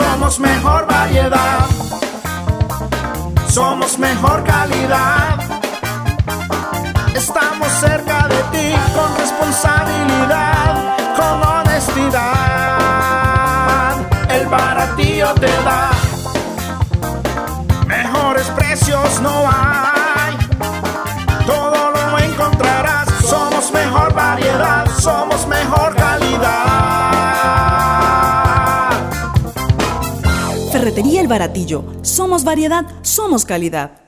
Somos mejor variedad. Somos mejor calidad. Estamos cerca de ti con responsabilidad, con honestidad. El baratillo te da mejores precios, no hay. Todo lo encontrarás. Somos mejor variedad, somos mejor calidad. Ferretería El Baratillo. Somos variedad, somos calidad.